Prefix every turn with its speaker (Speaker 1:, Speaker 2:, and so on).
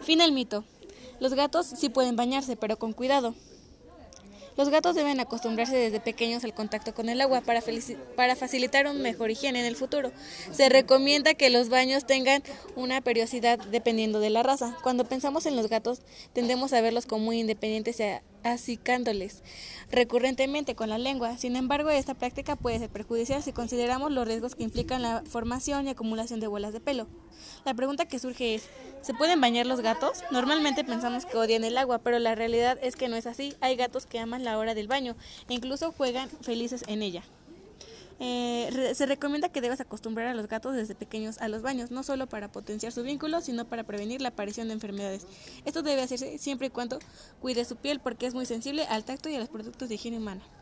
Speaker 1: Fin el mito. Los gatos sí pueden bañarse, pero con cuidado. Los gatos deben acostumbrarse desde pequeños al contacto con el agua para, para, facilitar un mejor higiene en el futuro. Se recomienda que los baños tengan una periodicidad dependiendo de la raza. Cuando pensamos en los gatos, tendemos a verlos como muy independientes acicándoles recurrentemente con la lengua. Sin embargo, esta práctica puede ser perjudicial si consideramos los riesgos que implican la formación y acumulación de bolas de pelo. La pregunta que surge es, ¿se pueden bañar los gatos? Normalmente pensamos que odian el agua, pero la realidad es que no es así. Hay gatos que aman la hora del baño e incluso juegan felices en ella. Eh, se recomienda que debas acostumbrar a los gatos desde pequeños a los baños, no solo para potenciar su vínculo, sino para prevenir la aparición de enfermedades. Esto debe hacerse siempre y cuando cuide su piel porque es muy sensible al tacto y a los productos de higiene humana.